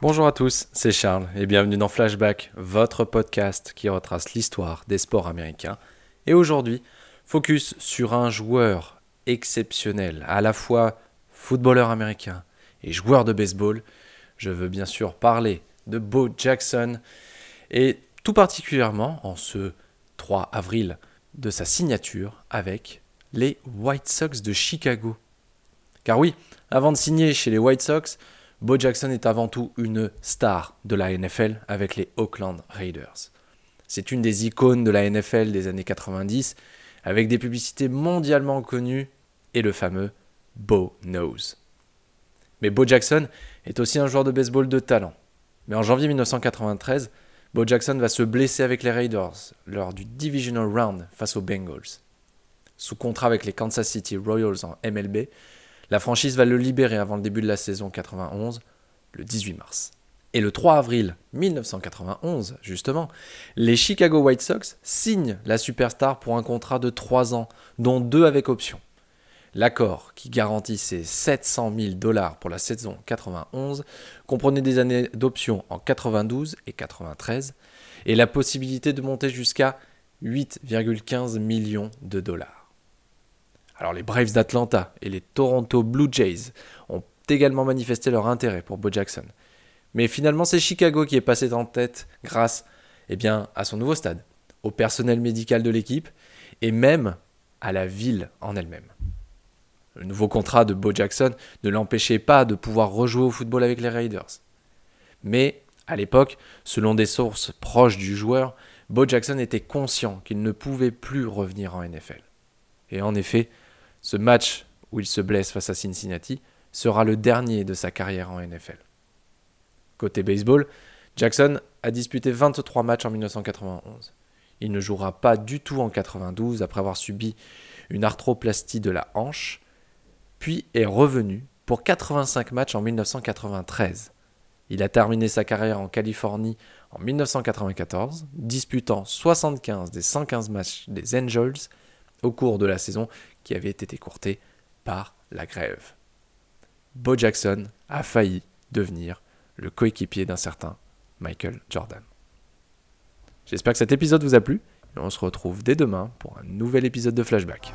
Bonjour à tous, c'est Charles et bienvenue dans Flashback, votre podcast qui retrace l'histoire des sports américains. Et aujourd'hui, focus sur un joueur exceptionnel, à la fois footballeur américain et joueur de baseball. Je veux bien sûr parler de Bo Jackson et tout particulièrement en ce 3 avril de sa signature avec les White Sox de Chicago. Car oui, avant de signer chez les White Sox, Bo Jackson est avant tout une star de la NFL avec les Oakland Raiders. C'est une des icônes de la NFL des années 90 avec des publicités mondialement connues et le fameux Bo Knows. Mais Bo Jackson est aussi un joueur de baseball de talent. Mais en janvier 1993, Bo Jackson va se blesser avec les Raiders lors du Divisional Round face aux Bengals. Sous contrat avec les Kansas City Royals en MLB, la franchise va le libérer avant le début de la saison 91, le 18 mars. Et le 3 avril 1991, justement, les Chicago White Sox signent la superstar pour un contrat de 3 ans, dont 2 avec option. L'accord, qui garantissait 700 000 dollars pour la saison 91, comprenait des années d'option en 92 et 93, et la possibilité de monter jusqu'à 8,15 millions de dollars. Alors les Braves d'Atlanta et les Toronto Blue Jays ont également manifesté leur intérêt pour Bo Jackson. Mais finalement, c'est Chicago qui est passé en tête grâce eh bien, à son nouveau stade, au personnel médical de l'équipe et même à la ville en elle-même. Le nouveau contrat de Bo Jackson ne l'empêchait pas de pouvoir rejouer au football avec les Raiders. Mais à l'époque, selon des sources proches du joueur, Bo Jackson était conscient qu'il ne pouvait plus revenir en NFL. Et en effet, ce match où il se blesse face à Cincinnati sera le dernier de sa carrière en NFL. Côté baseball, Jackson a disputé 23 matchs en 1991. Il ne jouera pas du tout en 92 après avoir subi une arthroplastie de la hanche, puis est revenu pour 85 matchs en 1993. Il a terminé sa carrière en Californie en 1994, disputant 75 des 115 matchs des Angels au cours de la saison qui avait été écourtée par la grève. Bo Jackson a failli devenir le coéquipier d'un certain Michael Jordan. J'espère que cet épisode vous a plu et on se retrouve dès demain pour un nouvel épisode de Flashback.